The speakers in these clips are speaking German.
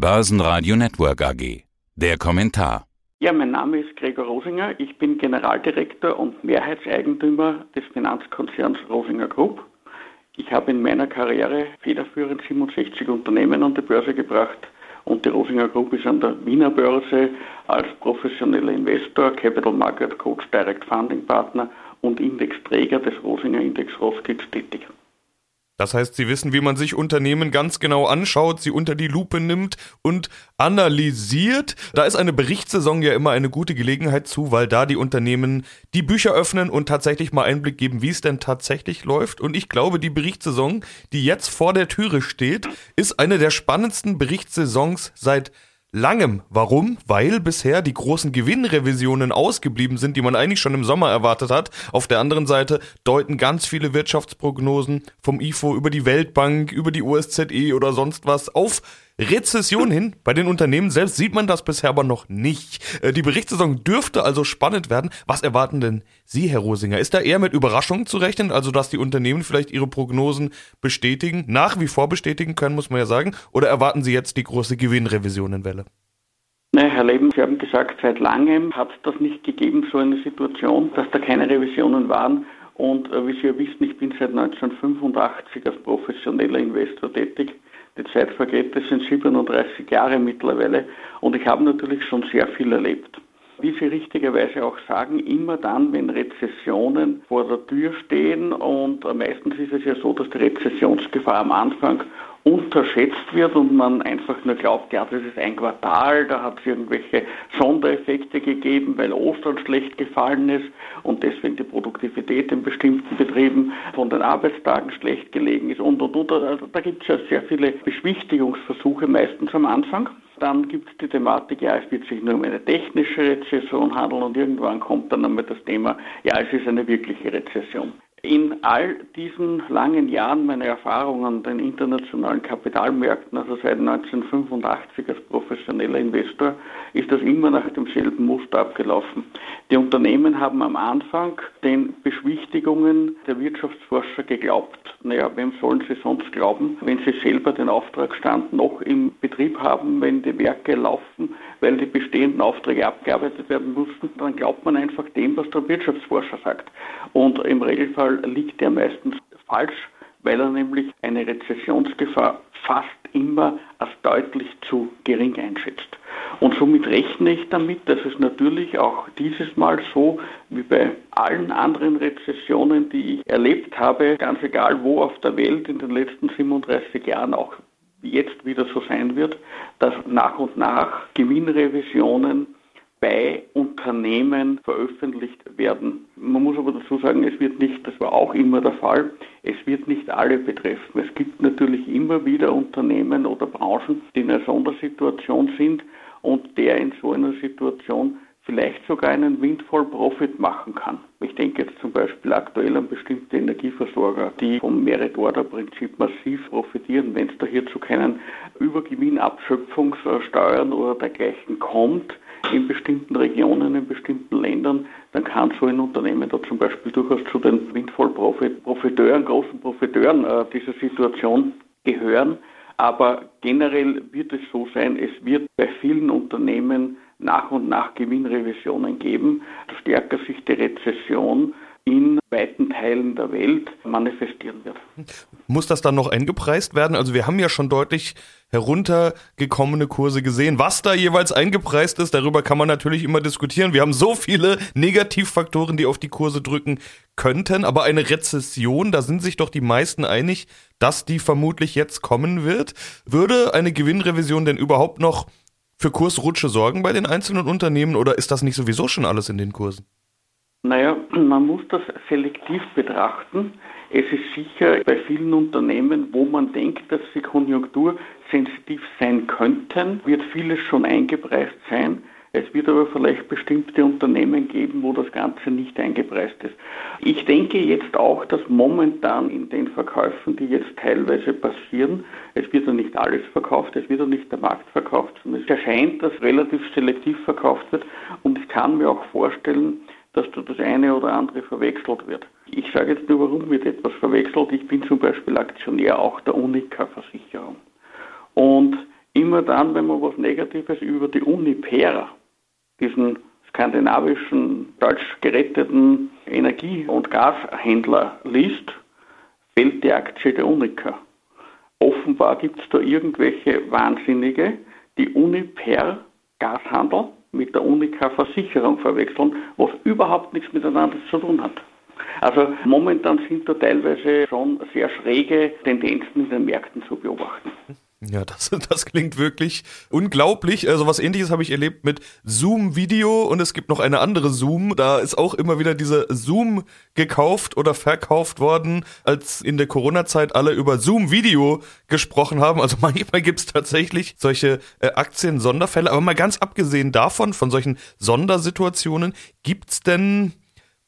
Börsenradio Network AG. Der Kommentar. Ja, mein Name ist Gregor Rosinger. Ich bin Generaldirektor und Mehrheitseigentümer des Finanzkonzerns Rosinger Group. Ich habe in meiner Karriere federführend 67 Unternehmen an die Börse gebracht und die Rosinger Group ist an der Wiener Börse als professioneller Investor, Capital Market Coach, Direct Funding Partner und Indexträger des Rosinger Index Roskilde tätig. Das heißt, Sie wissen, wie man sich Unternehmen ganz genau anschaut, sie unter die Lupe nimmt und analysiert. Da ist eine Berichtssaison ja immer eine gute Gelegenheit zu, weil da die Unternehmen die Bücher öffnen und tatsächlich mal Einblick geben, wie es denn tatsächlich läuft. Und ich glaube, die Berichtssaison, die jetzt vor der Türe steht, ist eine der spannendsten Berichtssaisons seit langem. Warum? Weil bisher die großen Gewinnrevisionen ausgeblieben sind, die man eigentlich schon im Sommer erwartet hat. Auf der anderen Seite deuten ganz viele Wirtschaftsprognosen vom IFO über die Weltbank, über die USZE oder sonst was auf Rezession hin. Bei den Unternehmen selbst sieht man das bisher aber noch nicht. Äh, die Berichtssaison dürfte also spannend werden. Was erwarten denn Sie, Herr Rosinger? Ist da eher mit Überraschungen zu rechnen, also dass die Unternehmen vielleicht ihre Prognosen bestätigen, nach wie vor bestätigen können, muss man ja sagen? Oder erwarten Sie jetzt die große Gewinnrevisionenwelle? Nein, Herr Leben, Sie haben gesagt, seit langem hat es das nicht gegeben, so eine Situation, dass da keine Revisionen waren. Und äh, wie Sie ja wissen, ich bin seit 1985 als professioneller Investor tätig. Die Zeit vergeht, das sind 37 Jahre mittlerweile und ich habe natürlich schon sehr viel erlebt. Wie Sie richtigerweise auch sagen, immer dann, wenn Rezessionen vor der Tür stehen und meistens ist es ja so, dass die Rezessionsgefahr am Anfang unterschätzt wird und man einfach nur glaubt, ja, das ist ein Quartal, da hat es irgendwelche Gegeben, weil Ostern schlecht gefallen ist und deswegen die Produktivität in bestimmten Betrieben von den Arbeitstagen schlecht gelegen ist und und und. Also da gibt es ja sehr viele Beschwichtigungsversuche meistens am Anfang. Dann gibt es die Thematik, ja, es wird sich nur um eine technische Rezession handeln und irgendwann kommt dann einmal das Thema, ja, es ist eine wirkliche Rezession. In all diesen langen Jahren meiner Erfahrungen an den internationalen Kapitalmärkten, also seit 1985 als professioneller Investor, ist das immer nach demselben Muster abgelaufen. Die Unternehmen haben am Anfang den Beschwichtigungen der Wirtschaftsforscher geglaubt. Naja, wem sollen sie sonst glauben, wenn sie selber den Auftragsstand noch im Betrieb haben, wenn die Werke laufen, weil die bestehenden Aufträge abgearbeitet werden mussten, dann glaubt man einfach dem, was der Wirtschaftsforscher sagt. Und im Regelfall liegt der meistens falsch, weil er nämlich eine Rezessionsgefahr fast immer als deutlich zu gering einschätzt. Und somit rechne ich damit, dass es natürlich auch dieses Mal so wie bei allen anderen Rezessionen, die ich erlebt habe, ganz egal wo auf der Welt in den letzten 37 Jahren auch jetzt wieder so sein wird, dass nach und nach Gewinnrevisionen bei Unternehmen veröffentlicht werden. Man muss aber dazu sagen, es wird nicht, das war auch immer der Fall, es wird nicht alle betreffen. Es gibt natürlich immer wieder Unternehmen oder Branchen, die in einer Sondersituation sind und der in so einer Situation vielleicht sogar einen Windfall Profit machen kann. Ich denke jetzt zum Beispiel aktuell an bestimmte Energieversorger, die vom Merit-Order-Prinzip massiv profitieren. Wenn es da hier zu keinen Übergewinnabschöpfungssteuern oder dergleichen kommt, in bestimmten Regionen, in bestimmten Ländern, dann kann so ein Unternehmen da zum Beispiel durchaus zu den Windfall-Profiteuren, großen Profiteuren äh, dieser Situation gehören. Aber generell wird es so sein, es wird bei vielen Unternehmen nach und nach Gewinnrevisionen geben, stärker sich die Rezession in weiten Teilen der Welt manifestieren wird. Muss das dann noch eingepreist werden? Also wir haben ja schon deutlich heruntergekommene Kurse gesehen. Was da jeweils eingepreist ist, darüber kann man natürlich immer diskutieren. Wir haben so viele Negativfaktoren, die auf die Kurse drücken könnten, aber eine Rezession, da sind sich doch die meisten einig, dass die vermutlich jetzt kommen wird. Würde eine Gewinnrevision denn überhaupt noch für Kursrutsche sorgen bei den einzelnen Unternehmen oder ist das nicht sowieso schon alles in den Kursen? Naja, man muss das selektiv betrachten. Es ist sicher bei vielen Unternehmen, wo man denkt, dass sie konjunktursensitiv sein könnten, wird vieles schon eingepreist sein. Es wird aber vielleicht bestimmte Unternehmen geben, wo das Ganze nicht eingepreist ist. Ich denke jetzt auch, dass momentan in den Verkäufen, die jetzt teilweise passieren, es wird ja nicht alles verkauft, es wird ja nicht der Markt verkauft, sondern es erscheint, dass relativ selektiv verkauft wird und ich kann mir auch vorstellen, dass da das eine oder andere verwechselt wird. Ich sage jetzt nur, warum wird etwas verwechselt. Ich bin zum Beispiel Aktionär auch der Unica-Versicherung. Und immer dann, wenn man was Negatives über die Uniper, diesen skandinavischen, deutsch geretteten Energie- und Gashändler liest, fällt die Aktie der Unica. Offenbar gibt es da irgendwelche Wahnsinnige, die Uniper Gashandel mit der Unica Versicherung verwechseln, was überhaupt nichts miteinander zu tun hat. Also momentan sind da teilweise schon sehr schräge Tendenzen in den Märkten zu beobachten. Ja, das, das klingt wirklich unglaublich. Also was ähnliches habe ich erlebt mit Zoom Video und es gibt noch eine andere Zoom. Da ist auch immer wieder diese Zoom gekauft oder verkauft worden, als in der Corona-Zeit alle über Zoom Video gesprochen haben. Also manchmal gibt es tatsächlich solche äh, Aktien-Sonderfälle. Aber mal ganz abgesehen davon, von solchen Sondersituationen, gibt's denn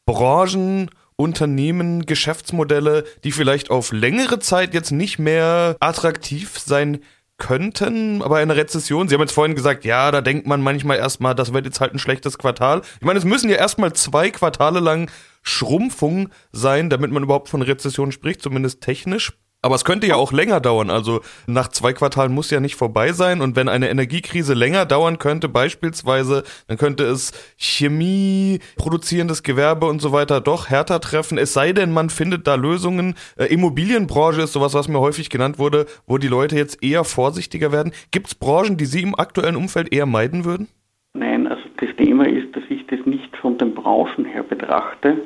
Branchen, Unternehmen, Geschäftsmodelle, die vielleicht auf längere Zeit jetzt nicht mehr attraktiv sein könnten, aber in einer Rezession, Sie haben jetzt vorhin gesagt, ja, da denkt man manchmal erstmal, das wird jetzt halt ein schlechtes Quartal. Ich meine, es müssen ja erstmal zwei Quartale lang Schrumpfung sein, damit man überhaupt von Rezession spricht, zumindest technisch. Aber es könnte ja auch länger dauern. Also nach zwei Quartalen muss ja nicht vorbei sein. Und wenn eine Energiekrise länger dauern könnte, beispielsweise, dann könnte es Chemie, produzierendes Gewerbe und so weiter doch härter treffen. Es sei denn, man findet da Lösungen. Äh, Immobilienbranche ist sowas, was mir häufig genannt wurde, wo die Leute jetzt eher vorsichtiger werden. Gibt es Branchen, die Sie im aktuellen Umfeld eher meiden würden? Nein, also das Thema ist, dass ich das nicht von den Branchen her betrachte,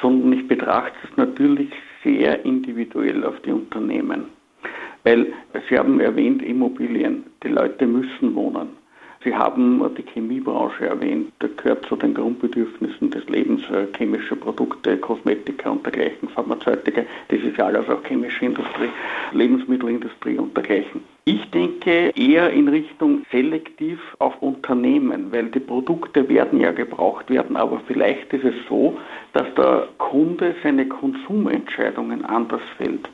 sondern ich betrachte es natürlich sehr individuell auf die Unternehmen. Weil Sie haben erwähnt Immobilien, die Leute müssen wohnen. Sie haben die Chemiebranche erwähnt, da gehört zu den Grundbedürfnissen des Lebens äh, chemische Produkte, Kosmetika und dergleichen, Pharmazeutika, das ist ja alles auch chemische Industrie, Lebensmittelindustrie und dergleichen. Ich denke eher in Richtung selektiv auf Unternehmen, weil die Produkte werden ja gebraucht werden, aber vielleicht ist es so, dass der Kunde seine Konsumentscheidungen anders fällt.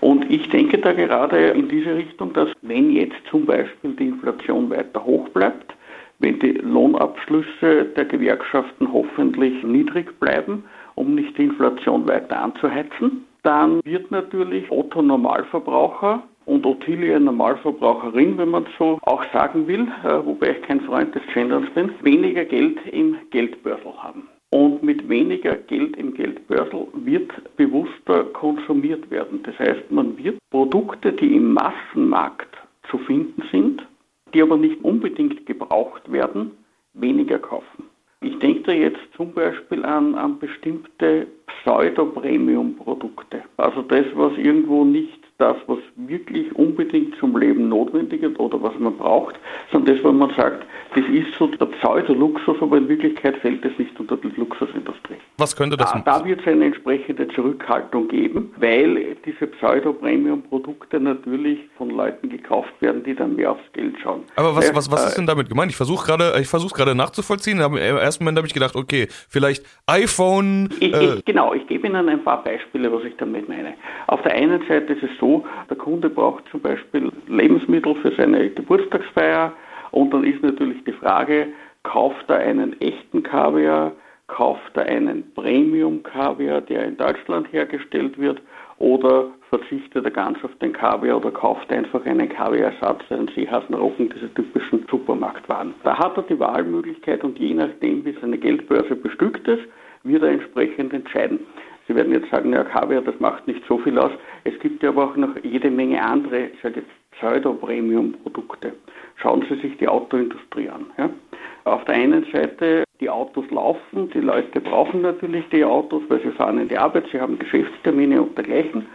Und ich denke da gerade in diese Richtung, dass wenn jetzt zum Beispiel die Inflation weiter hoch bleibt, wenn die Lohnabschlüsse der Gewerkschaften hoffentlich niedrig bleiben, um nicht die Inflation weiter anzuheizen, dann wird natürlich Otto Normalverbraucher und Ottilie Normalverbraucherin, wenn man so auch sagen will, äh, wobei ich kein Freund des Genderns bin, weniger Geld im Geldbörsel haben. Und mit weniger Geld im Geldbörsel wird bewusster konsumiert werden. Das heißt, man wird Produkte, die im Massenmarkt zu finden sind, die aber nicht unbedingt gebraucht werden, weniger kaufen. Ich denke da jetzt zum Beispiel an, an bestimmte Pseudo-Premium-Produkte. Also das, was irgendwo nicht das, was wirklich unbedingt zum Leben notwendig ist oder was man braucht, sondern das, wo man sagt, das ist so der Pseudo-Luxus, aber in Wirklichkeit fällt es nicht unter die Luxusindustrie. Was könnte das Da, da wird es eine entsprechende Zurückhaltung geben, weil diese Pseudo-Premium-Produkte natürlich von Leuten gekauft werden, die dann mehr aufs Geld schauen. Aber was, was, was ist denn damit gemeint? Ich versuche gerade, ich versuche gerade nachzuvollziehen. Im ersten Moment habe ich gedacht, okay, vielleicht iPhone. Ich, äh ich, genau, ich gebe Ihnen ein paar Beispiele, was ich damit meine. Auf der einen Seite ist es so, der Kunde braucht zum Beispiel Lebensmittel für seine Geburtstagsfeier und dann ist natürlich die Frage, kauft er einen echten Kaviar, kauft er einen Premium-Kaviar, der in Deutschland hergestellt wird, oder verzichtet er ganz auf den Kaviar oder kauft einfach einen Kaviarsatz, einen Seehassenrochen, diese typischen Supermarktwaren. Da hat er die Wahlmöglichkeit und je nachdem, wie seine Geldbörse bestückt ist, wird er entsprechend entscheiden. Sie werden jetzt sagen, ja, Kaviar, das macht nicht so viel aus. Es gibt ja aber auch noch jede Menge andere, ich sage jetzt Pseudo-Premium-Produkte. Schauen Sie sich die Autoindustrie an. Ja? Auf der einen Seite, die Autos laufen, die Leute brauchen natürlich die Autos, weil sie fahren in die Arbeit, sie haben Geschäftstermine und dergleichen.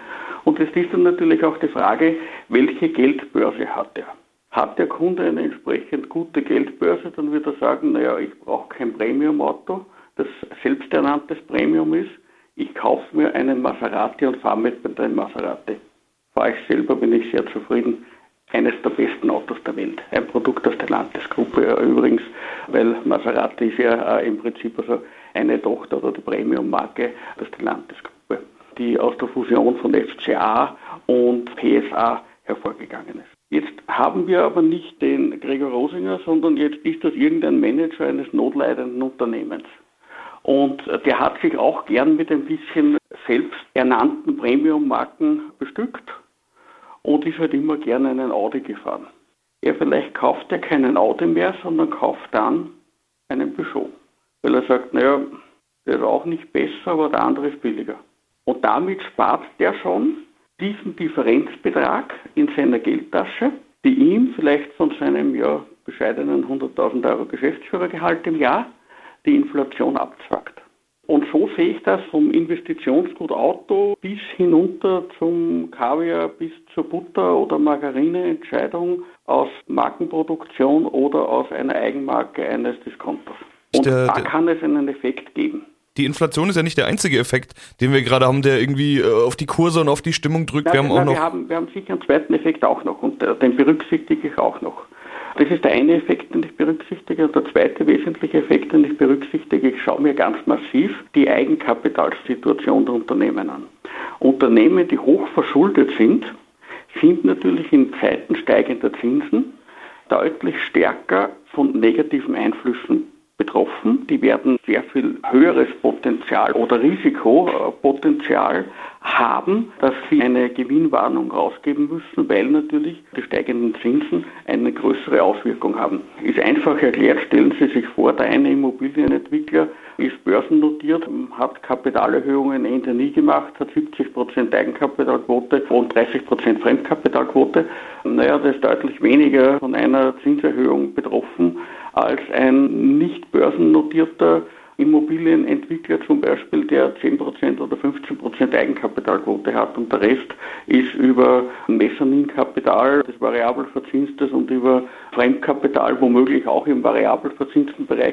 Und es ist dann natürlich auch die Frage, welche Geldbörse hat er? Hat der Kunde eine entsprechend gute Geldbörse, dann wird er sagen, naja, ich brauche kein Premium-Auto, das selbsternanntes Premium ist ich kaufe mir einen Maserati und fahre mit dem Maserati. Fahre ich selber, bin ich sehr zufrieden. Eines der besten Autos der Welt. Ein Produkt aus der Landesgruppe übrigens, weil Maserati ist ja äh, im Prinzip also eine Tochter oder die Premium-Marke aus der Landesgruppe, die aus der Fusion von FCA und PSA hervorgegangen ist. Jetzt haben wir aber nicht den Gregor Rosinger, sondern jetzt ist das irgendein Manager eines notleidenden Unternehmens. Und der hat sich auch gern mit ein bisschen selbsternannten Premium-Marken bestückt und ist halt immer gerne einen Audi gefahren. er vielleicht kauft ja keinen Audi mehr, sondern kauft dann einen Peugeot. Weil er sagt, naja, der ist auch nicht besser, aber der andere ist billiger. Und damit spart der schon diesen Differenzbetrag in seiner Geldtasche, die ihm vielleicht von seinem ja, bescheidenen 100.000 Euro Geschäftsführergehalt im Jahr die Inflation abzwackt. Und so sehe ich das vom Investitionsgut Auto bis hinunter zum Kaviar, bis zur Butter- oder Margarine-Entscheidung aus Markenproduktion oder aus einer Eigenmarke eines Diskonters. Und der, da kann es einen Effekt geben. Die Inflation ist ja nicht der einzige Effekt, den wir gerade haben, der irgendwie äh, auf die Kurse und auf die Stimmung drückt. Na, wir haben na, auch noch. Wir haben, wir haben sicher einen zweiten Effekt auch noch und äh, den berücksichtige ich auch noch. Das ist der eine Effekt, den ich berücksichtige. Und der zweite wesentliche Effekt, den ich berücksichtige, ich schaue mir ganz massiv die Eigenkapitalsituation der Unternehmen an. Unternehmen, die hoch verschuldet sind, sind natürlich in Zeiten steigender Zinsen deutlich stärker von negativen Einflüssen betroffen. Die werden sehr viel höheres Potenzial oder Risikopotenzial haben, dass sie eine Gewinnwarnung rausgeben müssen, weil natürlich die steigenden Zinsen eine größere Auswirkung haben. Ist einfach erklärt, stellen Sie sich vor, der eine Immobilienentwickler ist börsennotiert, hat Kapitalerhöhungen Ende nie gemacht, hat 70% Eigenkapitalquote und 30% Fremdkapitalquote. Naja, das ist deutlich weniger von einer Zinserhöhung betroffen als ein nicht börsennotierter Immobilienentwickler zum Beispiel, der 10% oder 15% Eigenkapitalquote hat und der Rest ist über Mezzaninkapital, das variabel verzinst ist und über Fremdkapital, womöglich auch im variabel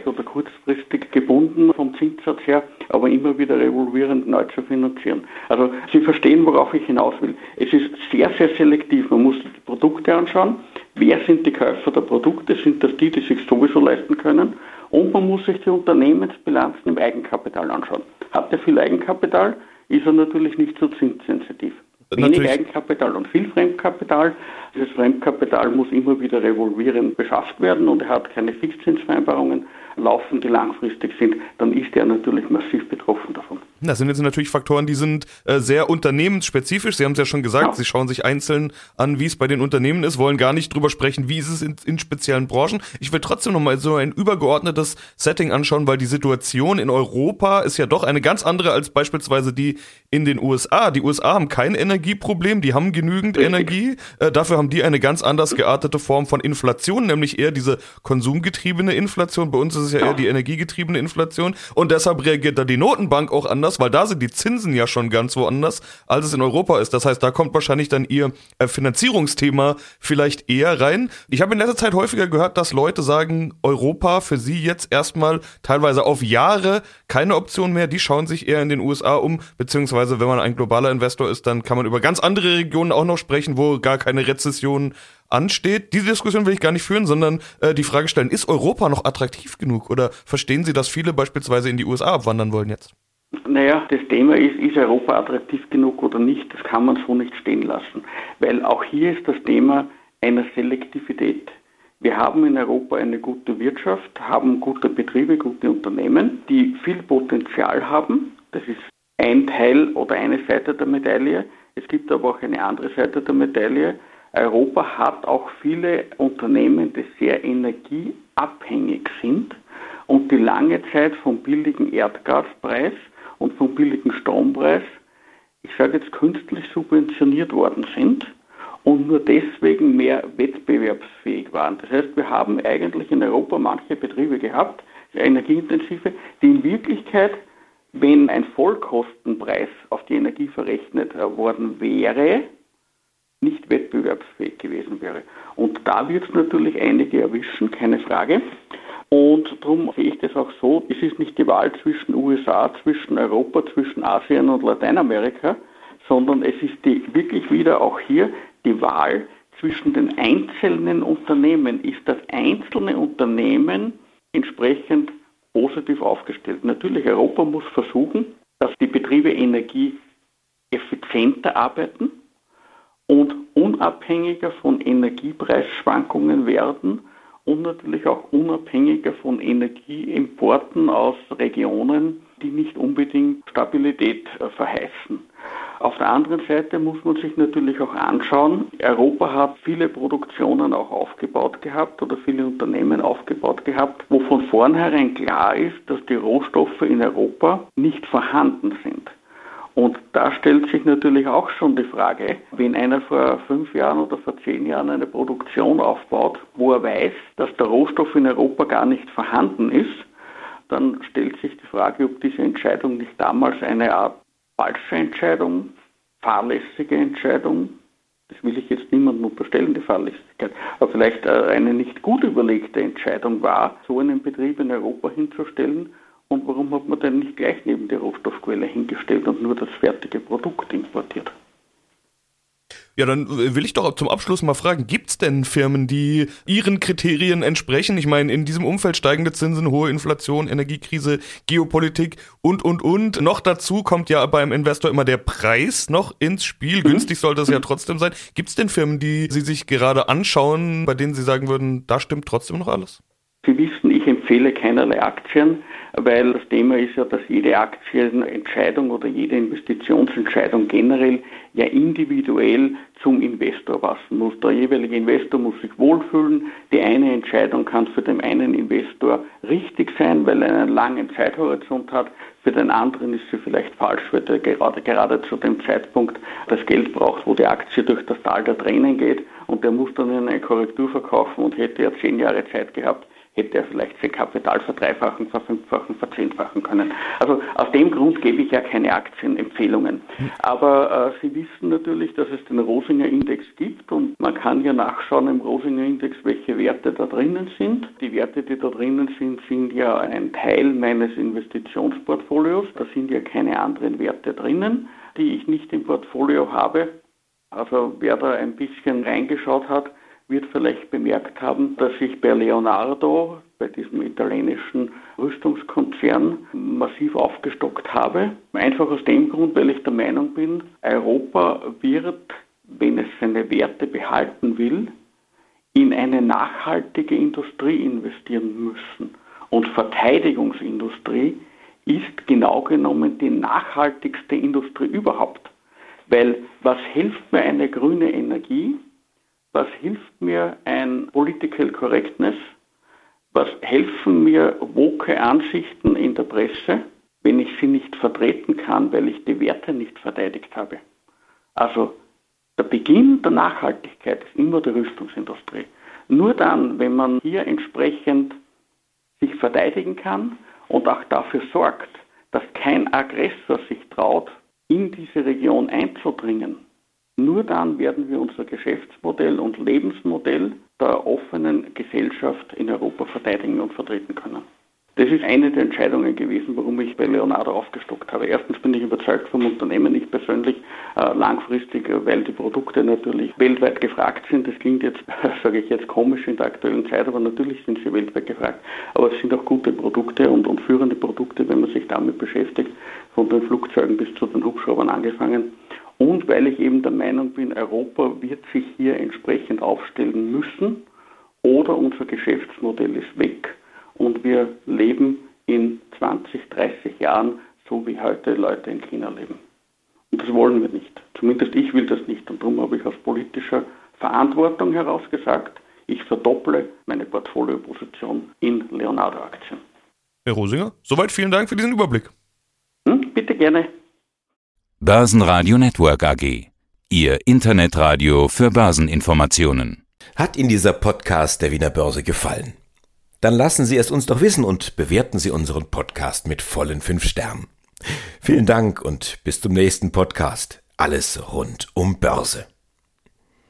oder kurzfristig gebunden vom Zinssatz her, aber immer wieder revolvierend neu zu finanzieren. Also Sie verstehen, worauf ich hinaus will. Es ist sehr, sehr selektiv. Man muss die Produkte anschauen. Wer sind die Käufer der Produkte? Sind das die, die sich sowieso leisten können? Und man muss sich die Unternehmensbilanzen im Eigenkapital anschauen. Hat er viel Eigenkapital, ist er natürlich nicht so zinssensitiv. Wenig natürlich. Eigenkapital und viel Fremdkapital. Dieses Fremdkapital muss immer wieder revolvierend beschafft werden und er hat keine Fixzinsvereinbarungen laufen, die langfristig sind, dann ist er natürlich massiv betroffen davon. Das sind jetzt natürlich Faktoren, die sind äh, sehr unternehmensspezifisch. Sie haben es ja schon gesagt, ja. Sie schauen sich einzeln an, wie es bei den Unternehmen ist, wollen gar nicht drüber sprechen, wie ist es in, in speziellen Branchen. Ich will trotzdem nochmal so ein übergeordnetes Setting anschauen, weil die Situation in Europa ist ja doch eine ganz andere als beispielsweise die in den USA. Die USA haben kein Energieproblem, die haben genügend Richtig. Energie. Äh, dafür haben die eine ganz anders geartete Form von Inflation, nämlich eher diese konsumgetriebene Inflation. Bei uns ist es ja eher die energiegetriebene Inflation. Und deshalb reagiert da die Notenbank auch anders, weil da sind die Zinsen ja schon ganz woanders, als es in Europa ist. Das heißt, da kommt wahrscheinlich dann ihr äh, Finanzierungsthema vielleicht eher rein. Ich habe in letzter Zeit häufiger gehört, dass Leute sagen, Europa für sie jetzt erstmal teilweise auf Jahre keine Option mehr. Die schauen sich eher in den USA um, beziehungsweise wenn man ein globaler Investor ist, dann kann man über ganz andere Regionen auch noch sprechen, wo gar keine Rezession ansteht. Diese Diskussion will ich gar nicht führen, sondern äh, die Frage stellen, ist Europa noch attraktiv genug oder verstehen Sie, dass viele beispielsweise in die USA abwandern wollen jetzt? Naja, das Thema ist, ist Europa attraktiv genug oder nicht, das kann man so nicht stehen lassen, weil auch hier ist das Thema einer Selektivität. Wir haben in Europa eine gute Wirtschaft, haben gute Betriebe, gute Unternehmen, die viel Potenzial haben. Das ist ein Teil oder eine Seite der Medaille. Es gibt aber auch eine andere Seite der Medaille. Europa hat auch viele Unternehmen, die sehr energieabhängig sind und die lange Zeit vom billigen Erdgaspreis und vom billigen Strompreis, ich sage jetzt künstlich subventioniert worden sind und nur deswegen mehr wettbewerbsfähig waren. Das heißt, wir haben eigentlich in Europa manche Betriebe gehabt, energieintensive, die in Wirklichkeit, wenn ein Vollkostenpreis auf die Energie verrechnet worden wäre, nicht wettbewerbsfähig gewesen wäre. Und da wird es natürlich einige erwischen, keine Frage. Und darum sehe ich das auch so, es ist nicht die Wahl zwischen USA, zwischen Europa, zwischen Asien und Lateinamerika, sondern es ist die, wirklich wieder auch hier die Wahl zwischen den einzelnen Unternehmen. Ist das einzelne Unternehmen entsprechend positiv aufgestellt? Natürlich, Europa muss versuchen, dass die Betriebe energieeffizienter arbeiten, und unabhängiger von Energiepreisschwankungen werden und natürlich auch unabhängiger von Energieimporten aus Regionen, die nicht unbedingt Stabilität äh, verheißen. Auf der anderen Seite muss man sich natürlich auch anschauen, Europa hat viele Produktionen auch aufgebaut gehabt oder viele Unternehmen aufgebaut gehabt, wo von vornherein klar ist, dass die Rohstoffe in Europa nicht vorhanden sind. Und da stellt sich natürlich auch schon die Frage, wenn einer vor fünf Jahren oder vor zehn Jahren eine Produktion aufbaut, wo er weiß, dass der Rohstoff in Europa gar nicht vorhanden ist, dann stellt sich die Frage, ob diese Entscheidung nicht damals eine Art falsche Entscheidung, fahrlässige Entscheidung, das will ich jetzt niemandem unterstellen, die Fahrlässigkeit, aber vielleicht eine nicht gut überlegte Entscheidung war, so einen Betrieb in Europa hinzustellen. Und warum hat man denn nicht gleich neben die Rohstoffquelle hingestellt und nur das fertige Produkt importiert? Ja, dann will ich doch zum Abschluss mal fragen, gibt es denn Firmen, die ihren Kriterien entsprechen? Ich meine, in diesem Umfeld steigende Zinsen, hohe Inflation, Energiekrise, Geopolitik und, und, und. Noch dazu kommt ja beim Investor immer der Preis noch ins Spiel. Mhm. Günstig sollte es ja trotzdem sein. Gibt es denn Firmen, die Sie sich gerade anschauen, bei denen Sie sagen würden, da stimmt trotzdem noch alles? Sie wissen, ich empfehle keinerlei Aktien, weil das Thema ist ja, dass jede Aktienentscheidung oder jede Investitionsentscheidung generell ja individuell zum Investor passen muss. Der jeweilige Investor muss sich wohlfühlen. Die eine Entscheidung kann für den einen Investor richtig sein, weil er einen langen Zeithorizont hat. Für den anderen ist sie vielleicht falsch, weil er gerade, gerade zu dem Zeitpunkt das Geld braucht, wo die Aktie durch das Tal der Tränen geht und der muss dann in eine Korrektur verkaufen und hätte ja zehn Jahre Zeit gehabt, hätte er vielleicht sein Kapital verdreifachen, verfünffachen, verzehnfachen können. Also aus dem Grund gebe ich ja keine Aktienempfehlungen. Aber äh, Sie wissen natürlich, dass es den Rosinger Index gibt und man kann ja nachschauen im Rosinger Index, welche Werte da drinnen sind. Die Werte, die da drinnen sind, sind ja ein Teil meines Investitionsportfolios. Da sind ja keine anderen Werte drinnen, die ich nicht im Portfolio habe. Also wer da ein bisschen reingeschaut hat, wird vielleicht bemerkt haben, dass ich bei Leonardo, bei diesem italienischen Rüstungskonzern, massiv aufgestockt habe. Einfach aus dem Grund, weil ich der Meinung bin, Europa wird, wenn es seine Werte behalten will, in eine nachhaltige Industrie investieren müssen. Und Verteidigungsindustrie ist genau genommen die nachhaltigste Industrie überhaupt. Weil was hilft mir eine grüne Energie, was hilft mir ein Political Correctness? Was helfen mir woke Ansichten in der Presse, wenn ich sie nicht vertreten kann, weil ich die Werte nicht verteidigt habe? Also der Beginn der Nachhaltigkeit ist immer die Rüstungsindustrie. Nur dann, wenn man hier entsprechend sich verteidigen kann und auch dafür sorgt, dass kein Aggressor sich traut, in diese Region einzudringen, nur dann werden wir unser Geschäftsmodell und Lebensmodell der offenen Gesellschaft in Europa verteidigen und vertreten können. Das ist eine der Entscheidungen gewesen, warum ich bei Leonardo aufgestockt habe. Erstens bin ich überzeugt vom Unternehmen, ich persönlich äh, langfristig, weil die Produkte natürlich weltweit gefragt sind. Das klingt jetzt, sage ich jetzt, komisch in der aktuellen Zeit, aber natürlich sind sie weltweit gefragt. Aber es sind auch gute Produkte und, und führende Produkte, wenn man sich damit beschäftigt, von den Flugzeugen bis zu den Hubschraubern angefangen und weil ich eben der Meinung bin, Europa wird sich hier entsprechend aufstellen müssen oder unser Geschäftsmodell ist weg und wir leben in 20, 30 Jahren so wie heute Leute in China leben. Und das wollen wir nicht. Zumindest ich will das nicht. Und darum habe ich aus politischer Verantwortung heraus gesagt, ich verdopple meine Portfolioposition in Leonardo-Aktien. Herr Rosinger, soweit vielen Dank für diesen Überblick. Hm, bitte gerne. Börsenradio Network AG. Ihr Internetradio für Börseninformationen. Hat Ihnen dieser Podcast der Wiener Börse gefallen? Dann lassen Sie es uns doch wissen und bewerten Sie unseren Podcast mit vollen fünf Sternen. Vielen Dank und bis zum nächsten Podcast. Alles rund um Börse.